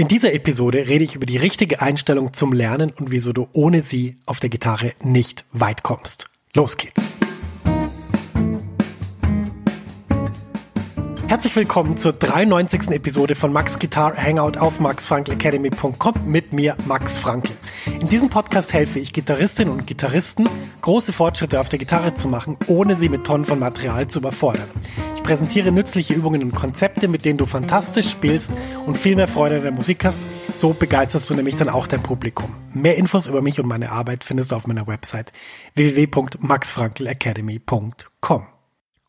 In dieser Episode rede ich über die richtige Einstellung zum Lernen und wieso du ohne sie auf der Gitarre nicht weit kommst. Los geht's! Herzlich willkommen zur 93. Episode von Max Guitar Hangout auf maxfrankelacademy.com mit mir, Max Frankel. In diesem Podcast helfe ich Gitarristinnen und Gitarristen, große Fortschritte auf der Gitarre zu machen, ohne sie mit Tonnen von Material zu überfordern. Ich präsentiere nützliche Übungen und Konzepte, mit denen du fantastisch spielst und viel mehr Freude an der Musik hast. So begeisterst du nämlich dann auch dein Publikum. Mehr Infos über mich und meine Arbeit findest du auf meiner Website www.maxfrankelacademy.com.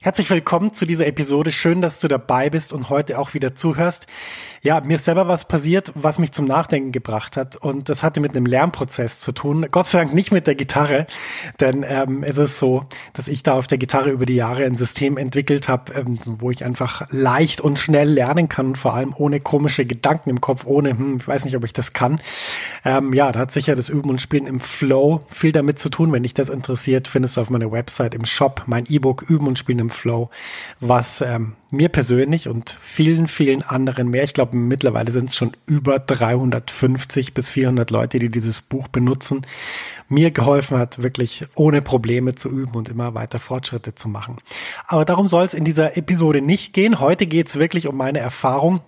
Herzlich willkommen zu dieser Episode. Schön, dass du dabei bist und heute auch wieder zuhörst. Ja, mir ist selber was passiert, was mich zum Nachdenken gebracht hat. Und das hatte mit einem Lernprozess zu tun. Gott sei Dank nicht mit der Gitarre, denn ähm, es ist so, dass ich da auf der Gitarre über die Jahre ein System entwickelt habe, ähm, wo ich einfach leicht und schnell lernen kann, vor allem ohne komische Gedanken im Kopf, ohne, hm, ich weiß nicht, ob ich das kann. Ähm, ja, da hat sicher das Üben und Spielen im Flow viel damit zu tun. Wenn dich das interessiert, findest du auf meiner Website im Shop mein E-Book Üben und Spielen im Flow, was ähm, mir persönlich und vielen, vielen anderen mehr, ich glaube mittlerweile sind es schon über 350 bis 400 Leute, die dieses Buch benutzen, mir geholfen hat, wirklich ohne Probleme zu üben und immer weiter Fortschritte zu machen. Aber darum soll es in dieser Episode nicht gehen. Heute geht es wirklich um meine Erfahrung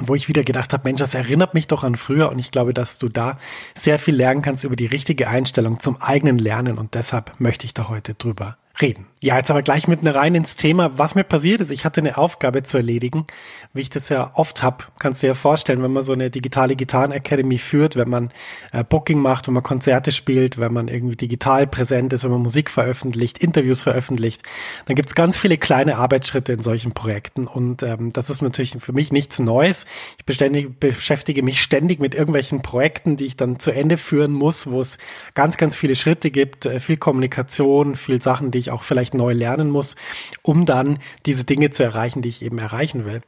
wo ich wieder gedacht habe, Mensch, das erinnert mich doch an früher und ich glaube, dass du da sehr viel lernen kannst über die richtige Einstellung zum eigenen Lernen und deshalb möchte ich da heute drüber reden. Ja, jetzt aber gleich mitten rein ins Thema, was mir passiert ist. Ich hatte eine Aufgabe zu erledigen, wie ich das ja oft hab. Kannst du dir ja vorstellen, wenn man so eine digitale Gitarren Academy führt, wenn man äh, Booking macht, wenn man Konzerte spielt, wenn man irgendwie digital präsent ist, wenn man Musik veröffentlicht, Interviews veröffentlicht, dann gibt's ganz viele kleine Arbeitsschritte in solchen Projekten. Und ähm, das ist natürlich für mich nichts Neues. Ich beschäftige mich ständig mit irgendwelchen Projekten, die ich dann zu Ende führen muss, wo es ganz, ganz viele Schritte gibt, äh, viel Kommunikation, viel Sachen, die ich auch vielleicht neu lernen muss, um dann diese Dinge zu erreichen, die ich eben erreichen will.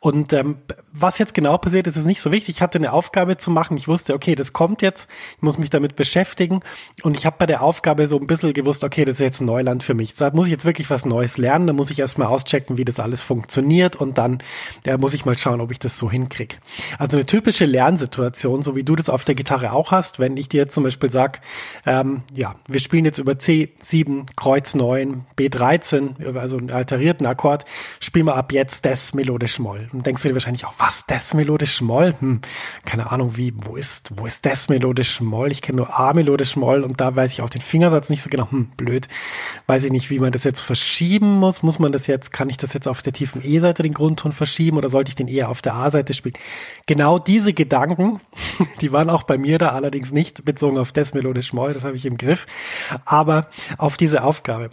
Und ähm, was jetzt genau passiert ist, ist nicht so wichtig. Ich hatte eine Aufgabe zu machen. Ich wusste, okay, das kommt jetzt. Ich muss mich damit beschäftigen. Und ich habe bei der Aufgabe so ein bisschen gewusst, okay, das ist jetzt Neuland für mich. Da muss ich jetzt wirklich was Neues lernen. Da muss ich erstmal auschecken, wie das alles funktioniert. Und dann ja, muss ich mal schauen, ob ich das so hinkriege. Also eine typische Lernsituation, so wie du das auf der Gitarre auch hast, wenn ich dir jetzt zum Beispiel sag, ähm, ja, wir spielen jetzt über C7, Kreuz 9, B13, also einen alterierten Akkord, spielen wir ab jetzt Des melodisch Moll. Und denkst du dir wahrscheinlich auch, was, Des melodisch Moll? Hm, keine Ahnung, wie, wo ist, wo ist Des melodisch Moll? Ich kenne nur A melodisch Moll und da weiß ich auch den Fingersatz nicht so genau. Hm, blöd. Weiß ich nicht, wie man das jetzt verschieben muss. Muss man das jetzt, kann ich das jetzt auf der tiefen E-Seite den Grundton verschieben oder sollte ich den eher auf der A-Seite spielen? Genau diese Gedanken, die waren auch bei mir da allerdings nicht bezogen auf Des melodisch Moll, das habe ich im Griff, aber auf diese Aufgabe.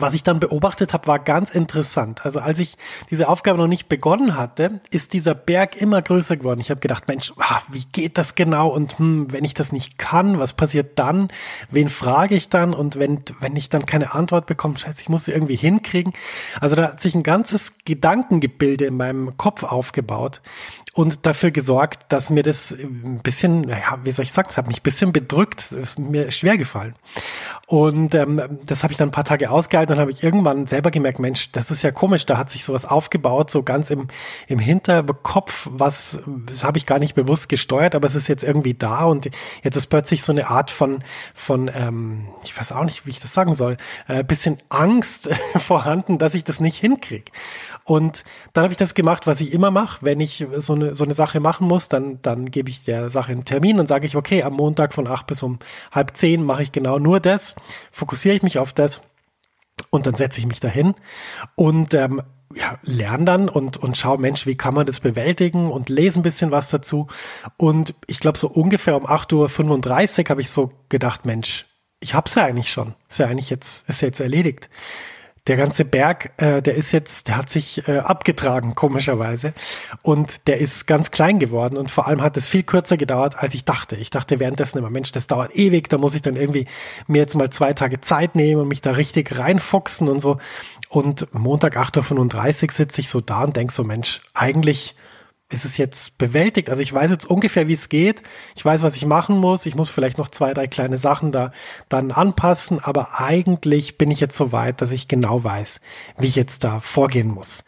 Was ich dann beobachtet habe, war ganz interessant. Also als ich diese Aufgabe noch nicht begonnen hatte, ist dieser Berg immer größer geworden. Ich habe gedacht, Mensch, ah, wie geht das genau? Und hm, wenn ich das nicht kann, was passiert dann? Wen frage ich dann? Und wenn, wenn ich dann keine Antwort bekomme, scheiße, ich muss sie irgendwie hinkriegen. Also da hat sich ein ganzes Gedankengebilde in meinem Kopf aufgebaut und dafür gesorgt, dass mir das ein bisschen, ja, wie soll ich sagen, hat mich ein bisschen bedrückt, ist mir schwer gefallen. Und ähm, das habe ich dann ein paar Tage ausgehalten. Und habe ich irgendwann selber gemerkt, Mensch, das ist ja komisch, da hat sich sowas aufgebaut, so ganz im, im Hinterkopf, was habe ich gar nicht bewusst gesteuert, aber es ist jetzt irgendwie da. Und jetzt ist plötzlich so eine Art von, von ähm, ich weiß auch nicht, wie ich das sagen soll, äh, bisschen Angst vorhanden, dass ich das nicht hinkriege. Und dann habe ich das gemacht, was ich immer mache, wenn ich so eine, so eine Sache machen muss, dann, dann gebe ich der Sache einen Termin und sage ich, okay, am Montag von acht bis um halb zehn mache ich genau nur das, fokussiere ich mich auf das und dann setze ich mich dahin und ähm, ja, lerne dann und, und schau, Mensch, wie kann man das bewältigen und lese ein bisschen was dazu. Und ich glaube, so ungefähr um 8.35 Uhr habe ich so gedacht, Mensch, ich hab's ja eigentlich schon. Ist ja eigentlich jetzt, ist jetzt erledigt der ganze Berg, äh, der ist jetzt, der hat sich äh, abgetragen, komischerweise. Und der ist ganz klein geworden und vor allem hat es viel kürzer gedauert, als ich dachte. Ich dachte währenddessen immer, Mensch, das dauert ewig, da muss ich dann irgendwie mir jetzt mal zwei Tage Zeit nehmen und mich da richtig reinfuchsen und so. Und Montag 8.35 Uhr sitze ich so da und denk so, Mensch, eigentlich ist es jetzt bewältigt. Also ich weiß jetzt ungefähr, wie es geht. Ich weiß, was ich machen muss. Ich muss vielleicht noch zwei, drei kleine Sachen da dann anpassen. Aber eigentlich bin ich jetzt so weit, dass ich genau weiß, wie ich jetzt da vorgehen muss.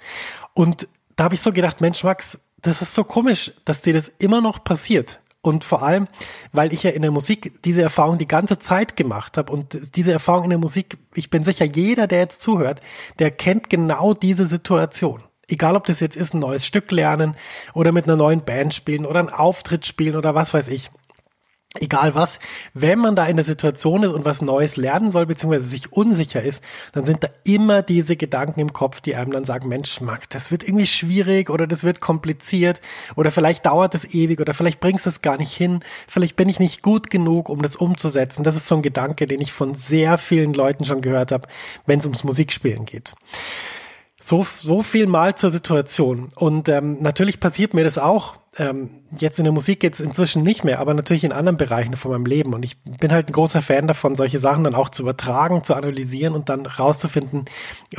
Und da habe ich so gedacht, Mensch, Max, das ist so komisch, dass dir das immer noch passiert. Und vor allem, weil ich ja in der Musik diese Erfahrung die ganze Zeit gemacht habe. Und diese Erfahrung in der Musik, ich bin sicher, jeder, der jetzt zuhört, der kennt genau diese Situation. Egal, ob das jetzt ist, ein neues Stück lernen oder mit einer neuen Band spielen oder einen Auftritt spielen oder was weiß ich. Egal was, wenn man da in der Situation ist und was Neues lernen soll, beziehungsweise sich unsicher ist, dann sind da immer diese Gedanken im Kopf, die einem dann sagen, Mensch, Marc, das wird irgendwie schwierig oder das wird kompliziert oder vielleicht dauert es ewig oder vielleicht bringst du es gar nicht hin, vielleicht bin ich nicht gut genug, um das umzusetzen. Das ist so ein Gedanke, den ich von sehr vielen Leuten schon gehört habe, wenn es ums Musikspielen geht. So, so viel mal zur Situation. Und ähm, natürlich passiert mir das auch. Ähm, jetzt in der Musik jetzt inzwischen nicht mehr, aber natürlich in anderen Bereichen von meinem Leben. Und ich bin halt ein großer Fan davon, solche Sachen dann auch zu übertragen, zu analysieren und dann rauszufinden,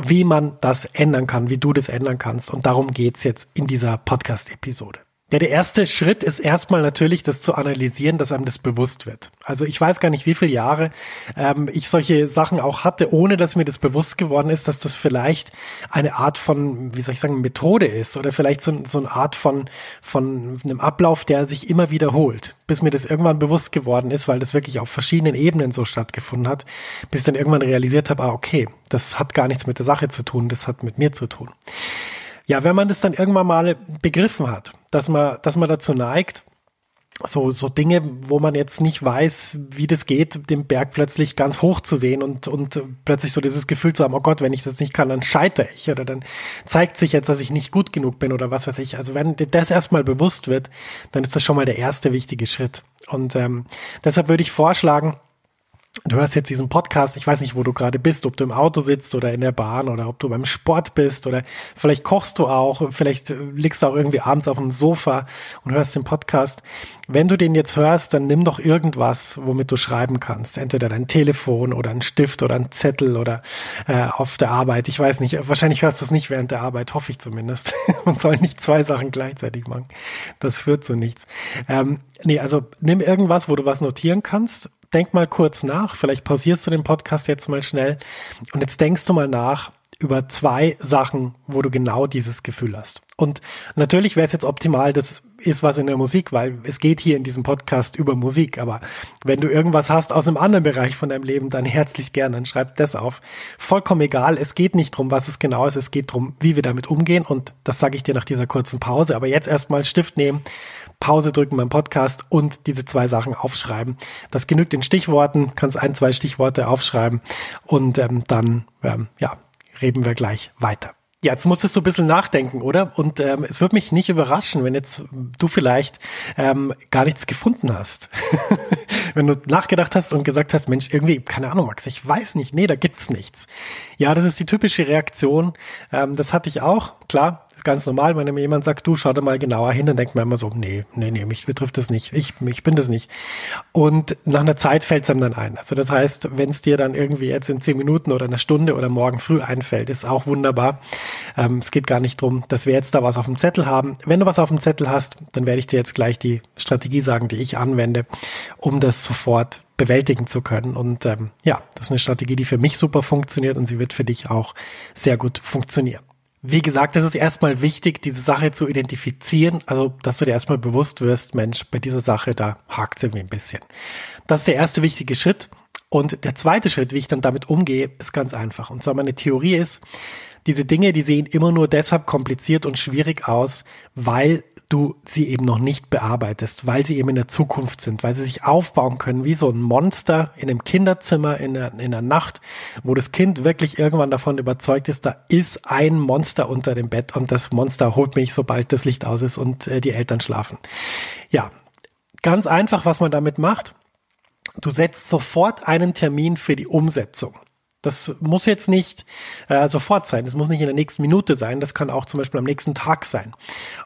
wie man das ändern kann, wie du das ändern kannst. Und darum geht's jetzt in dieser Podcast-Episode. Ja, der erste Schritt ist erstmal natürlich, das zu analysieren, dass einem das bewusst wird. Also ich weiß gar nicht, wie viele Jahre ähm, ich solche Sachen auch hatte, ohne dass mir das bewusst geworden ist, dass das vielleicht eine Art von, wie soll ich sagen, Methode ist oder vielleicht so, so eine Art von, von einem Ablauf, der sich immer wiederholt, bis mir das irgendwann bewusst geworden ist, weil das wirklich auf verschiedenen Ebenen so stattgefunden hat, bis ich dann irgendwann realisiert habe, ah, okay, das hat gar nichts mit der Sache zu tun, das hat mit mir zu tun. Ja, wenn man das dann irgendwann mal begriffen hat, dass man, dass man dazu neigt, so, so Dinge, wo man jetzt nicht weiß, wie das geht, den Berg plötzlich ganz hoch zu sehen und, und plötzlich so dieses Gefühl zu haben, oh Gott, wenn ich das nicht kann, dann scheitere ich oder dann zeigt sich jetzt, dass ich nicht gut genug bin oder was weiß ich. Also wenn das erstmal bewusst wird, dann ist das schon mal der erste wichtige Schritt. Und ähm, deshalb würde ich vorschlagen, Du hörst jetzt diesen Podcast, ich weiß nicht, wo du gerade bist, ob du im Auto sitzt oder in der Bahn oder ob du beim Sport bist oder vielleicht kochst du auch, vielleicht liegst du auch irgendwie abends auf dem Sofa und hörst den Podcast. Wenn du den jetzt hörst, dann nimm doch irgendwas, womit du schreiben kannst. Entweder dein Telefon oder ein Stift oder ein Zettel oder äh, auf der Arbeit. Ich weiß nicht, wahrscheinlich hörst du es nicht während der Arbeit, hoffe ich zumindest. Man soll nicht zwei Sachen gleichzeitig machen. Das führt zu nichts. Ähm, nee, also nimm irgendwas, wo du was notieren kannst denk mal kurz nach, vielleicht pausierst du den Podcast jetzt mal schnell und jetzt denkst du mal nach über zwei Sachen, wo du genau dieses Gefühl hast. Und natürlich wäre es jetzt optimal, das ist was in der Musik, weil es geht hier in diesem Podcast über Musik. Aber wenn du irgendwas hast aus einem anderen Bereich von deinem Leben, dann herzlich gerne, dann schreib das auf. Vollkommen egal. Es geht nicht drum, was es genau ist. Es geht drum, wie wir damit umgehen. Und das sage ich dir nach dieser kurzen Pause. Aber jetzt erstmal Stift nehmen Pause drücken beim Podcast und diese zwei Sachen aufschreiben. Das genügt in Stichworten, kannst ein, zwei Stichworte aufschreiben und ähm, dann ähm, ja, reden wir gleich weiter. Ja, jetzt musstest du ein bisschen nachdenken, oder? Und ähm, es würde mich nicht überraschen, wenn jetzt du vielleicht ähm, gar nichts gefunden hast. wenn du nachgedacht hast und gesagt hast, Mensch, irgendwie, keine Ahnung, Max, ich weiß nicht, nee, da gibt's nichts. Ja, das ist die typische Reaktion. Ähm, das hatte ich auch, klar ganz normal, wenn mir jemand sagt, du schau da mal genauer hin, dann denkt man immer so, nee, nee, nee, mich betrifft das nicht. Ich, ich bin das nicht. Und nach einer Zeit fällt es einem dann ein. Also das heißt, wenn es dir dann irgendwie jetzt in zehn Minuten oder einer Stunde oder morgen früh einfällt, ist auch wunderbar. Ähm, es geht gar nicht drum, dass wir jetzt da was auf dem Zettel haben. Wenn du was auf dem Zettel hast, dann werde ich dir jetzt gleich die Strategie sagen, die ich anwende, um das sofort bewältigen zu können. Und ähm, ja, das ist eine Strategie, die für mich super funktioniert und sie wird für dich auch sehr gut funktionieren. Wie gesagt, es ist erstmal wichtig, diese Sache zu identifizieren, also dass du dir erstmal bewusst wirst, Mensch, bei dieser Sache, da hakt es irgendwie ein bisschen. Das ist der erste wichtige Schritt. Und der zweite Schritt, wie ich dann damit umgehe, ist ganz einfach. Und zwar meine Theorie ist, diese Dinge, die sehen immer nur deshalb kompliziert und schwierig aus, weil du sie eben noch nicht bearbeitest, weil sie eben in der Zukunft sind, weil sie sich aufbauen können wie so ein Monster in einem Kinderzimmer in der, in der Nacht, wo das Kind wirklich irgendwann davon überzeugt ist, da ist ein Monster unter dem Bett und das Monster holt mich, sobald das Licht aus ist und äh, die Eltern schlafen. Ja, ganz einfach, was man damit macht. Du setzt sofort einen Termin für die Umsetzung. Das muss jetzt nicht äh, sofort sein, das muss nicht in der nächsten Minute sein, das kann auch zum Beispiel am nächsten Tag sein.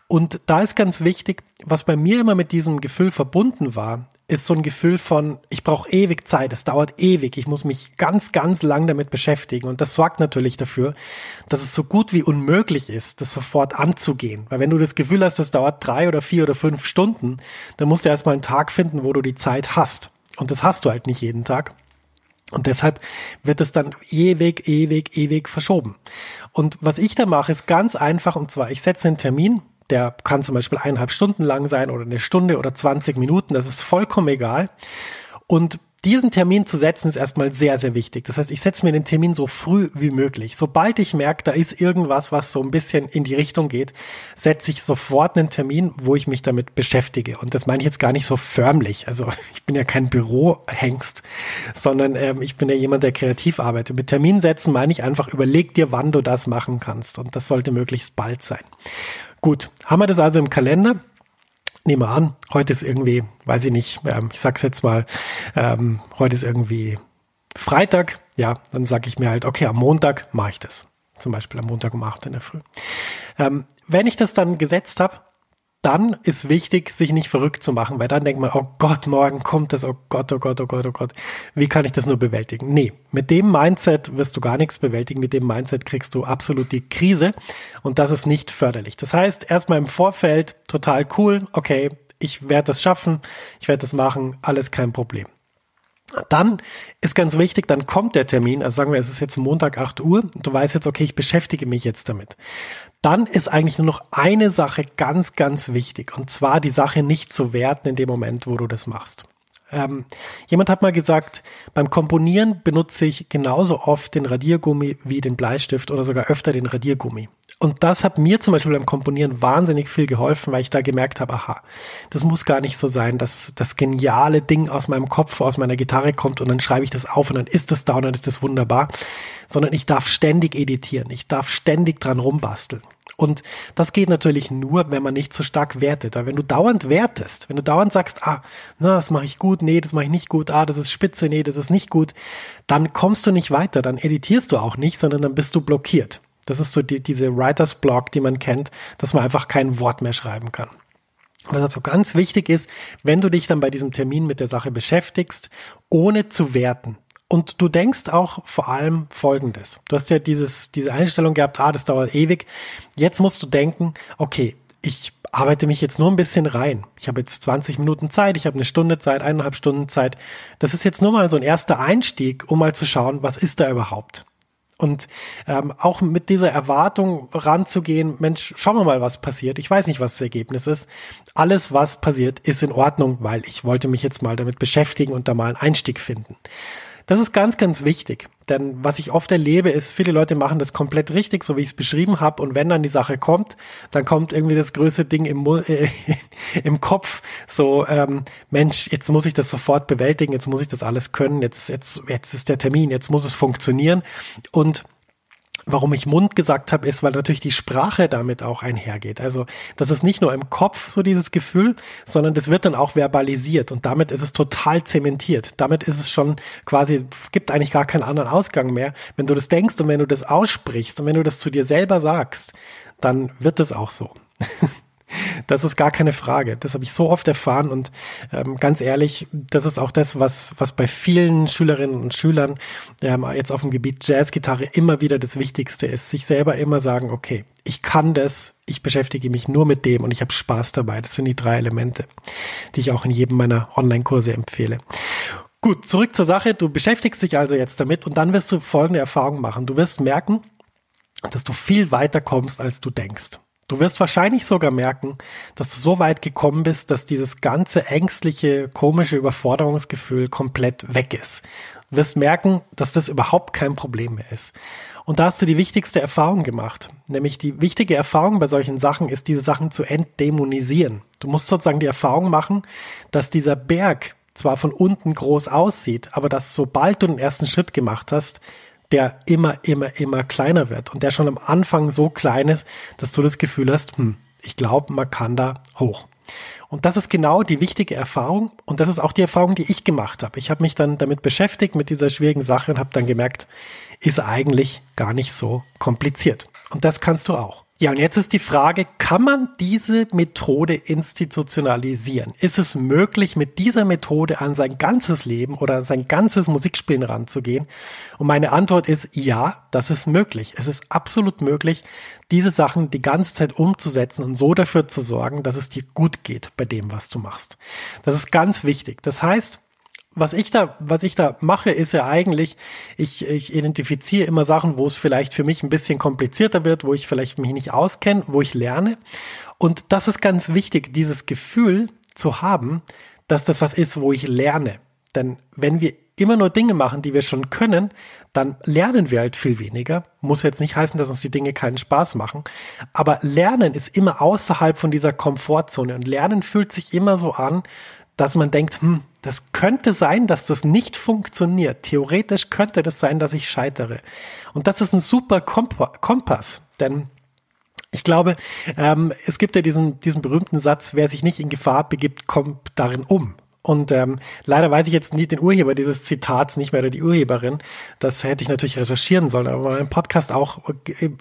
Und da ist ganz wichtig, was bei mir immer mit diesem Gefühl verbunden war, ist so ein Gefühl von, ich brauche ewig Zeit, es dauert ewig, ich muss mich ganz, ganz lang damit beschäftigen. Und das sorgt natürlich dafür, dass es so gut wie unmöglich ist, das sofort anzugehen. Weil wenn du das Gefühl hast, es dauert drei oder vier oder fünf Stunden, dann musst du erstmal einen Tag finden, wo du die Zeit hast. Und das hast du halt nicht jeden Tag. Und deshalb wird es dann ewig, ewig, ewig verschoben. Und was ich da mache, ist ganz einfach. Und zwar, ich setze einen Termin, der kann zum Beispiel eineinhalb Stunden lang sein oder eine Stunde oder 20 Minuten. Das ist vollkommen egal. Und diesen Termin zu setzen ist erstmal sehr, sehr wichtig. Das heißt, ich setze mir den Termin so früh wie möglich. Sobald ich merke, da ist irgendwas, was so ein bisschen in die Richtung geht, setze ich sofort einen Termin, wo ich mich damit beschäftige. Und das meine ich jetzt gar nicht so förmlich. Also ich bin ja kein Bürohengst, sondern ähm, ich bin ja jemand, der kreativ arbeitet. Mit Termin setzen meine ich einfach, überleg dir, wann du das machen kannst. Und das sollte möglichst bald sein. Gut, haben wir das also im Kalender? Nehme an, heute ist irgendwie, weiß ich nicht, ähm, ich sag's jetzt mal, ähm, heute ist irgendwie Freitag, ja, dann sage ich mir halt, okay, am Montag mache ich das. Zum Beispiel am Montag um 8 in der Früh. Ähm, wenn ich das dann gesetzt habe, dann ist wichtig, sich nicht verrückt zu machen, weil dann denkt man, oh Gott, morgen kommt das, oh Gott, oh Gott, oh Gott, oh Gott. Wie kann ich das nur bewältigen? Nee, mit dem Mindset wirst du gar nichts bewältigen. Mit dem Mindset kriegst du absolut die Krise und das ist nicht förderlich. Das heißt, erstmal im Vorfeld total cool, okay, ich werde das schaffen, ich werde das machen, alles kein Problem. Dann ist ganz wichtig, dann kommt der Termin, also sagen wir, es ist jetzt Montag 8 Uhr, du weißt jetzt, okay, ich beschäftige mich jetzt damit dann ist eigentlich nur noch eine Sache ganz, ganz wichtig. Und zwar die Sache nicht zu werten in dem Moment, wo du das machst. Ähm, jemand hat mal gesagt, beim Komponieren benutze ich genauso oft den Radiergummi wie den Bleistift oder sogar öfter den Radiergummi. Und das hat mir zum Beispiel beim Komponieren wahnsinnig viel geholfen, weil ich da gemerkt habe, aha, das muss gar nicht so sein, dass das geniale Ding aus meinem Kopf, aus meiner Gitarre kommt und dann schreibe ich das auf und dann ist das da und dann ist das wunderbar, sondern ich darf ständig editieren, ich darf ständig dran rumbasteln. Und das geht natürlich nur, wenn man nicht so stark wertet. Weil wenn du dauernd wertest, wenn du dauernd sagst, ah, na, das mache ich gut, nee, das mache ich nicht gut, ah, das ist spitze, nee, das ist nicht gut, dann kommst du nicht weiter, dann editierst du auch nicht, sondern dann bist du blockiert. Das ist so die, diese Writers Block, die man kennt, dass man einfach kein Wort mehr schreiben kann. Was also ganz wichtig ist, wenn du dich dann bei diesem Termin mit der Sache beschäftigst, ohne zu werten, und du denkst auch vor allem Folgendes. Du hast ja dieses, diese Einstellung gehabt, ah, das dauert ewig. Jetzt musst du denken, okay, ich arbeite mich jetzt nur ein bisschen rein. Ich habe jetzt 20 Minuten Zeit, ich habe eine Stunde Zeit, eineinhalb Stunden Zeit. Das ist jetzt nur mal so ein erster Einstieg, um mal zu schauen, was ist da überhaupt. Und ähm, auch mit dieser Erwartung ranzugehen, Mensch, schauen wir mal, was passiert. Ich weiß nicht, was das Ergebnis ist. Alles, was passiert, ist in Ordnung, weil ich wollte mich jetzt mal damit beschäftigen und da mal einen Einstieg finden. Das ist ganz, ganz wichtig. Denn was ich oft erlebe, ist, viele Leute machen das komplett richtig, so wie ich es beschrieben habe. Und wenn dann die Sache kommt, dann kommt irgendwie das größte Ding im, äh, im Kopf. So, ähm, Mensch, jetzt muss ich das sofort bewältigen, jetzt muss ich das alles können, jetzt, jetzt, jetzt ist der Termin, jetzt muss es funktionieren. Und Warum ich Mund gesagt habe, ist, weil natürlich die Sprache damit auch einhergeht. Also das ist nicht nur im Kopf so dieses Gefühl, sondern das wird dann auch verbalisiert und damit ist es total zementiert. Damit ist es schon quasi, gibt eigentlich gar keinen anderen Ausgang mehr. Wenn du das denkst und wenn du das aussprichst und wenn du das zu dir selber sagst, dann wird es auch so. Das ist gar keine Frage. Das habe ich so oft erfahren und ähm, ganz ehrlich, das ist auch das, was, was bei vielen Schülerinnen und Schülern ähm, jetzt auf dem Gebiet Jazzgitarre immer wieder das Wichtigste ist, sich selber immer sagen, okay, ich kann das, ich beschäftige mich nur mit dem und ich habe Spaß dabei. Das sind die drei Elemente, die ich auch in jedem meiner Online-Kurse empfehle. Gut, zurück zur Sache. Du beschäftigst dich also jetzt damit und dann wirst du folgende Erfahrung machen. Du wirst merken, dass du viel weiter kommst, als du denkst. Du wirst wahrscheinlich sogar merken, dass du so weit gekommen bist, dass dieses ganze ängstliche, komische Überforderungsgefühl komplett weg ist. Du wirst merken, dass das überhaupt kein Problem mehr ist. Und da hast du die wichtigste Erfahrung gemacht. Nämlich die wichtige Erfahrung bei solchen Sachen ist, diese Sachen zu entdämonisieren. Du musst sozusagen die Erfahrung machen, dass dieser Berg zwar von unten groß aussieht, aber dass sobald du den ersten Schritt gemacht hast, der immer, immer, immer kleiner wird und der schon am Anfang so klein ist, dass du das Gefühl hast, hm, ich glaube, man kann da hoch. Und das ist genau die wichtige Erfahrung und das ist auch die Erfahrung, die ich gemacht habe. Ich habe mich dann damit beschäftigt mit dieser schwierigen Sache und habe dann gemerkt, ist eigentlich gar nicht so kompliziert. Und das kannst du auch. Ja, und jetzt ist die Frage, kann man diese Methode institutionalisieren? Ist es möglich, mit dieser Methode an sein ganzes Leben oder an sein ganzes Musikspielen ranzugehen? Und meine Antwort ist ja, das ist möglich. Es ist absolut möglich, diese Sachen die ganze Zeit umzusetzen und so dafür zu sorgen, dass es dir gut geht bei dem, was du machst. Das ist ganz wichtig. Das heißt, was ich da, was ich da mache, ist ja eigentlich, ich, ich identifiziere immer Sachen, wo es vielleicht für mich ein bisschen komplizierter wird, wo ich vielleicht mich nicht auskenne, wo ich lerne. Und das ist ganz wichtig, dieses Gefühl zu haben, dass das was ist, wo ich lerne. Denn wenn wir immer nur Dinge machen, die wir schon können, dann lernen wir halt viel weniger. Muss jetzt nicht heißen, dass uns die Dinge keinen Spaß machen. Aber Lernen ist immer außerhalb von dieser Komfortzone. Und Lernen fühlt sich immer so an, dass man denkt, hm, das könnte sein, dass das nicht funktioniert. Theoretisch könnte das sein, dass ich scheitere. Und das ist ein super Kompass, denn ich glaube, ähm, es gibt ja diesen, diesen berühmten Satz, wer sich nicht in Gefahr begibt, kommt darin um. Und ähm, leider weiß ich jetzt nicht den Urheber dieses Zitats nicht mehr oder die Urheberin. Das hätte ich natürlich recherchieren sollen, aber mein Podcast auch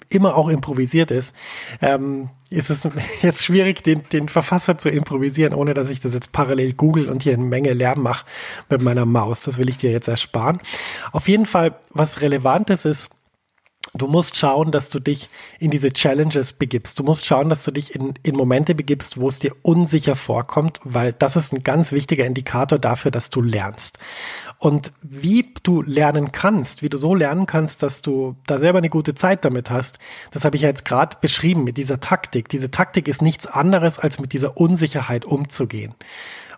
immer auch improvisiert ist, ähm, ist es jetzt schwierig, den, den Verfasser zu improvisieren, ohne dass ich das jetzt parallel google und hier eine Menge Lärm mache mit meiner Maus. Das will ich dir jetzt ersparen. Auf jeden Fall, was Relevantes ist, Du musst schauen, dass du dich in diese Challenges begibst. Du musst schauen, dass du dich in, in Momente begibst, wo es dir unsicher vorkommt, weil das ist ein ganz wichtiger Indikator dafür, dass du lernst. Und wie du lernen kannst, wie du so lernen kannst, dass du da selber eine gute Zeit damit hast, das habe ich ja jetzt gerade beschrieben mit dieser Taktik. Diese Taktik ist nichts anderes, als mit dieser Unsicherheit umzugehen.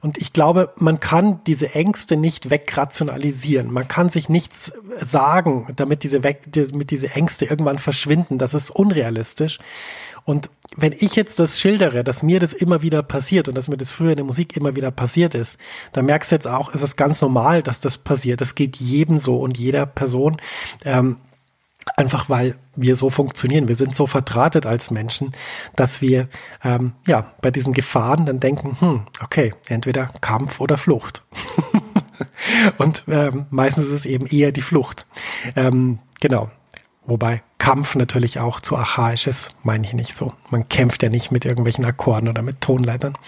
Und ich glaube, man kann diese Ängste nicht wegrationalisieren. Man kann sich nichts sagen, damit diese, weg, damit diese Ängste irgendwann verschwinden. Das ist unrealistisch. Und wenn ich jetzt das schildere, dass mir das immer wieder passiert und dass mir das früher in der Musik immer wieder passiert ist, dann merkst du jetzt auch, es ist ganz normal, dass das passiert. Das geht jedem so und jeder Person. Ähm, Einfach weil wir so funktionieren. Wir sind so verdrahtet als Menschen, dass wir ähm, ja bei diesen Gefahren dann denken, hm, okay, entweder Kampf oder Flucht. Und ähm, meistens ist es eben eher die Flucht. Ähm, genau. Wobei Kampf natürlich auch zu archaisch ist, meine ich nicht so. Man kämpft ja nicht mit irgendwelchen Akkorden oder mit Tonleitern.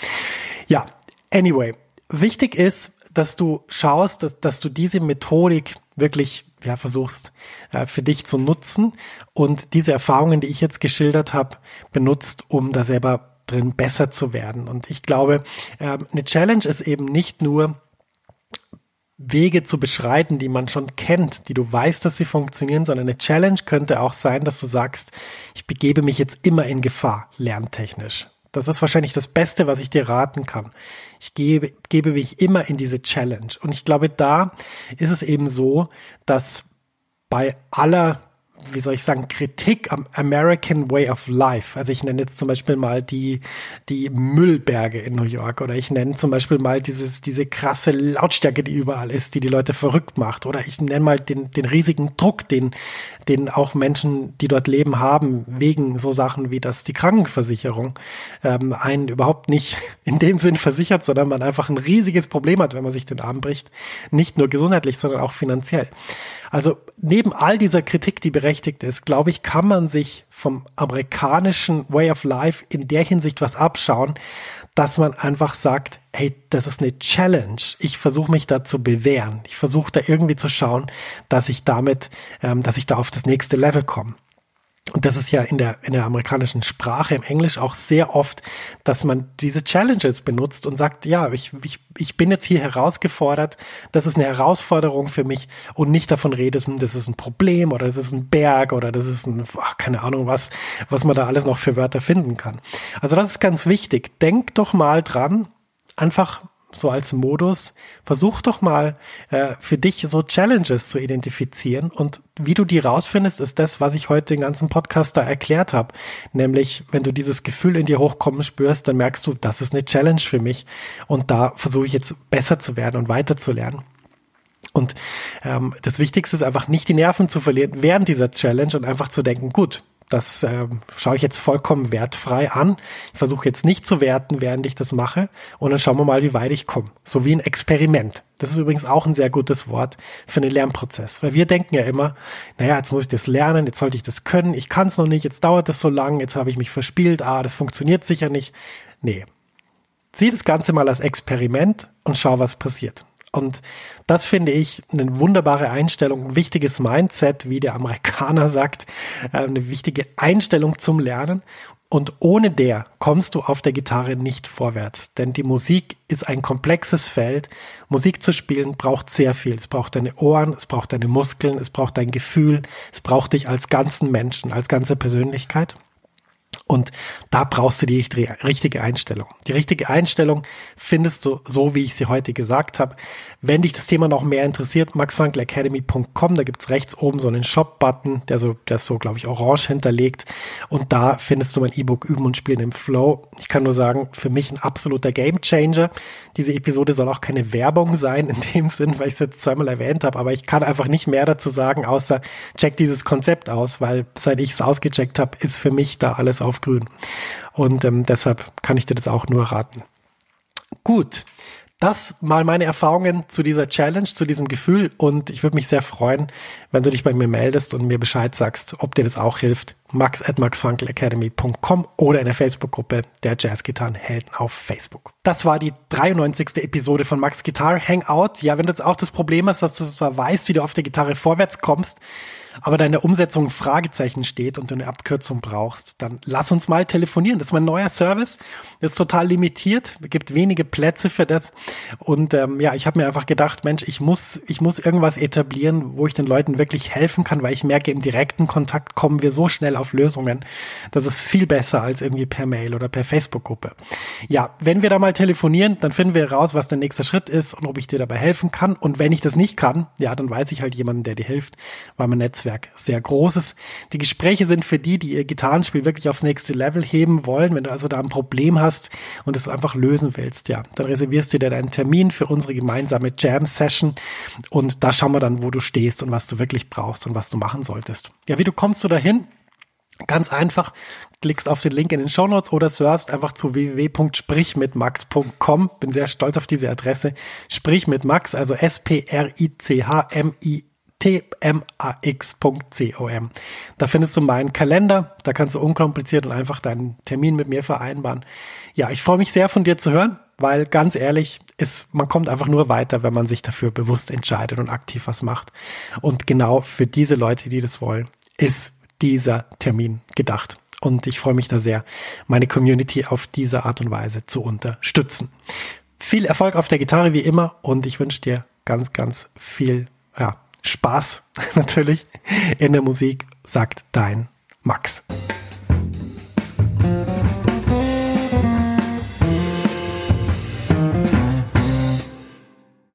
Ja, anyway. Wichtig ist, dass du schaust, dass, dass du diese Methodik wirklich ja, versuchst äh, für dich zu nutzen und diese Erfahrungen, die ich jetzt geschildert habe, benutzt, um da selber drin besser zu werden. Und ich glaube, äh, eine Challenge ist eben nicht nur Wege zu beschreiten, die man schon kennt, die du weißt, dass sie funktionieren, sondern eine Challenge könnte auch sein, dass du sagst, ich begebe mich jetzt immer in Gefahr, lerntechnisch. Das ist wahrscheinlich das Beste, was ich dir raten kann. Ich gebe, gebe mich immer in diese Challenge. Und ich glaube, da ist es eben so, dass bei aller wie soll ich sagen, Kritik am American Way of Life. Also ich nenne jetzt zum Beispiel mal die, die Müllberge in New York oder ich nenne zum Beispiel mal dieses, diese krasse Lautstärke, die überall ist, die die Leute verrückt macht. Oder ich nenne mal den, den riesigen Druck, den, den auch Menschen, die dort leben, haben, wegen so Sachen wie das die Krankenversicherung ähm, einen überhaupt nicht in dem Sinn versichert, sondern man einfach ein riesiges Problem hat, wenn man sich den Arm bricht. Nicht nur gesundheitlich, sondern auch finanziell. Also neben all dieser Kritik, die berechtigt ist, glaube ich, kann man sich vom amerikanischen Way of Life in der Hinsicht was abschauen, dass man einfach sagt, hey, das ist eine Challenge. Ich versuche mich da zu bewähren. Ich versuche da irgendwie zu schauen, dass ich damit, ähm, dass ich da auf das nächste Level komme. Und das ist ja in der, in der amerikanischen Sprache, im Englisch auch sehr oft, dass man diese Challenges benutzt und sagt, ja, ich, ich, ich bin jetzt hier herausgefordert, das ist eine Herausforderung für mich und nicht davon redet, hm, das ist ein Problem oder das ist ein Berg oder das ist ein, ach, keine Ahnung was, was man da alles noch für Wörter finden kann. Also das ist ganz wichtig. Denk doch mal dran, einfach so als Modus, versuch doch mal äh, für dich so Challenges zu identifizieren und wie du die rausfindest, ist das, was ich heute den ganzen Podcast da erklärt habe. Nämlich, wenn du dieses Gefühl in dir hochkommen spürst, dann merkst du, das ist eine Challenge für mich und da versuche ich jetzt besser zu werden und weiter zu lernen. Und ähm, das Wichtigste ist einfach nicht die Nerven zu verlieren während dieser Challenge und einfach zu denken, gut, das äh, schaue ich jetzt vollkommen wertfrei an. Ich versuche jetzt nicht zu werten, während ich das mache. Und dann schauen wir mal, wie weit ich komme. So wie ein Experiment. Das ist übrigens auch ein sehr gutes Wort für einen Lernprozess. Weil wir denken ja immer, naja, jetzt muss ich das lernen, jetzt sollte ich das können, ich kann es noch nicht, jetzt dauert das so lang, jetzt habe ich mich verspielt, ah, das funktioniert sicher nicht. Nee. Sieh das Ganze mal als Experiment und schau, was passiert. Und das finde ich eine wunderbare Einstellung, ein wichtiges Mindset, wie der Amerikaner sagt, äh, eine wichtige Einstellung zum Lernen. Und ohne der kommst du auf der Gitarre nicht vorwärts, denn die Musik ist ein komplexes Feld. Musik zu spielen braucht sehr viel. Es braucht deine Ohren, es braucht deine Muskeln, es braucht dein Gefühl, es braucht dich als ganzen Menschen, als ganze Persönlichkeit. Und da brauchst du die richtige Einstellung. Die richtige Einstellung findest du so, wie ich sie heute gesagt habe. Wenn dich das Thema noch mehr interessiert, maxfrankelacademy.com, da gibt's rechts oben so einen Shop-Button, der so, der ist so, glaube ich, orange hinterlegt. Und da findest du mein E-Book Üben und Spielen im Flow. Ich kann nur sagen, für mich ein absoluter Gamechanger. Diese Episode soll auch keine Werbung sein in dem Sinn, weil ich es jetzt zweimal erwähnt habe, aber ich kann einfach nicht mehr dazu sagen, außer check dieses Konzept aus, weil seit ich es ausgecheckt habe, ist für mich da alles auf grün. Und ähm, deshalb kann ich dir das auch nur raten. Gut, das mal meine Erfahrungen zu dieser Challenge, zu diesem Gefühl. Und ich würde mich sehr freuen, wenn du dich bei mir meldest und mir Bescheid sagst, ob dir das auch hilft. Max at maxfunkelacademy.com oder in der Facebook-Gruppe der Jazzgitarrenhelden auf Facebook. Das war die 93. Episode von Max Guitar Hangout. Ja, wenn du jetzt auch das Problem hast, dass du zwar weißt, wie du auf der Gitarre vorwärts kommst, aber da in der Umsetzung Fragezeichen steht und du eine Abkürzung brauchst, dann lass uns mal telefonieren. Das ist mein neuer Service. Das ist total limitiert. Es gibt wenige Plätze für das. Und ähm, ja, ich habe mir einfach gedacht, Mensch, ich muss, ich muss irgendwas etablieren, wo ich den Leuten wirklich helfen kann, weil ich merke, im direkten Kontakt kommen wir so schnell auf Lösungen. Das ist viel besser als irgendwie per Mail oder per Facebook-Gruppe. Ja, wenn wir da mal telefonieren, dann finden wir raus, was der nächste Schritt ist und ob ich dir dabei helfen kann. Und wenn ich das nicht kann, ja, dann weiß ich halt jemanden, der dir hilft, weil mein Netz Netzwerk sehr großes. Die Gespräche sind für die, die ihr Gitarrenspiel wirklich aufs nächste Level heben wollen. Wenn du also da ein Problem hast und es einfach lösen willst, ja, dann reservierst du dir deinen Termin für unsere gemeinsame Jam-Session und da schauen wir dann, wo du stehst und was du wirklich brauchst und was du machen solltest. Ja, wie du kommst du dahin? Ganz einfach, klickst auf den Link in den Show Notes oder surfst einfach zu www.sprichmitmax.com. Bin sehr stolz auf diese Adresse. Sprich mit Max, also S-P-R-I-C-H-M-I tmax.com. Da findest du meinen Kalender, da kannst du unkompliziert und einfach deinen Termin mit mir vereinbaren. Ja, ich freue mich sehr von dir zu hören, weil ganz ehrlich, ist, man kommt einfach nur weiter, wenn man sich dafür bewusst entscheidet und aktiv was macht. Und genau für diese Leute, die das wollen, ist dieser Termin gedacht. Und ich freue mich da sehr, meine Community auf diese Art und Weise zu unterstützen. Viel Erfolg auf der Gitarre wie immer und ich wünsche dir ganz, ganz viel ja, Spaß natürlich in der Musik, sagt dein Max.